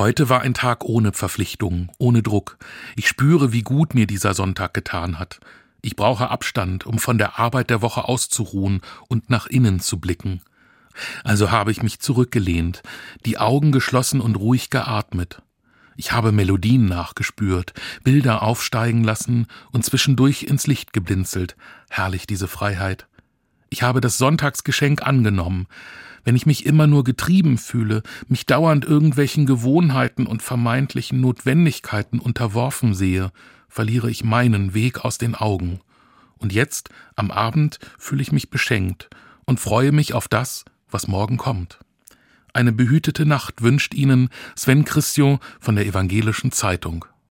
Heute war ein Tag ohne Verpflichtungen, ohne Druck. Ich spüre, wie gut mir dieser Sonntag getan hat. Ich brauche Abstand, um von der Arbeit der Woche auszuruhen und nach innen zu blicken. Also habe ich mich zurückgelehnt, die Augen geschlossen und ruhig geatmet. Ich habe Melodien nachgespürt, Bilder aufsteigen lassen und zwischendurch ins Licht geblinzelt. Herrlich diese Freiheit. Ich habe das Sonntagsgeschenk angenommen. Wenn ich mich immer nur getrieben fühle, mich dauernd irgendwelchen Gewohnheiten und vermeintlichen Notwendigkeiten unterworfen sehe, verliere ich meinen Weg aus den Augen. Und jetzt, am Abend, fühle ich mich beschenkt und freue mich auf das, was morgen kommt. Eine behütete Nacht wünscht Ihnen Sven Christian von der Evangelischen Zeitung.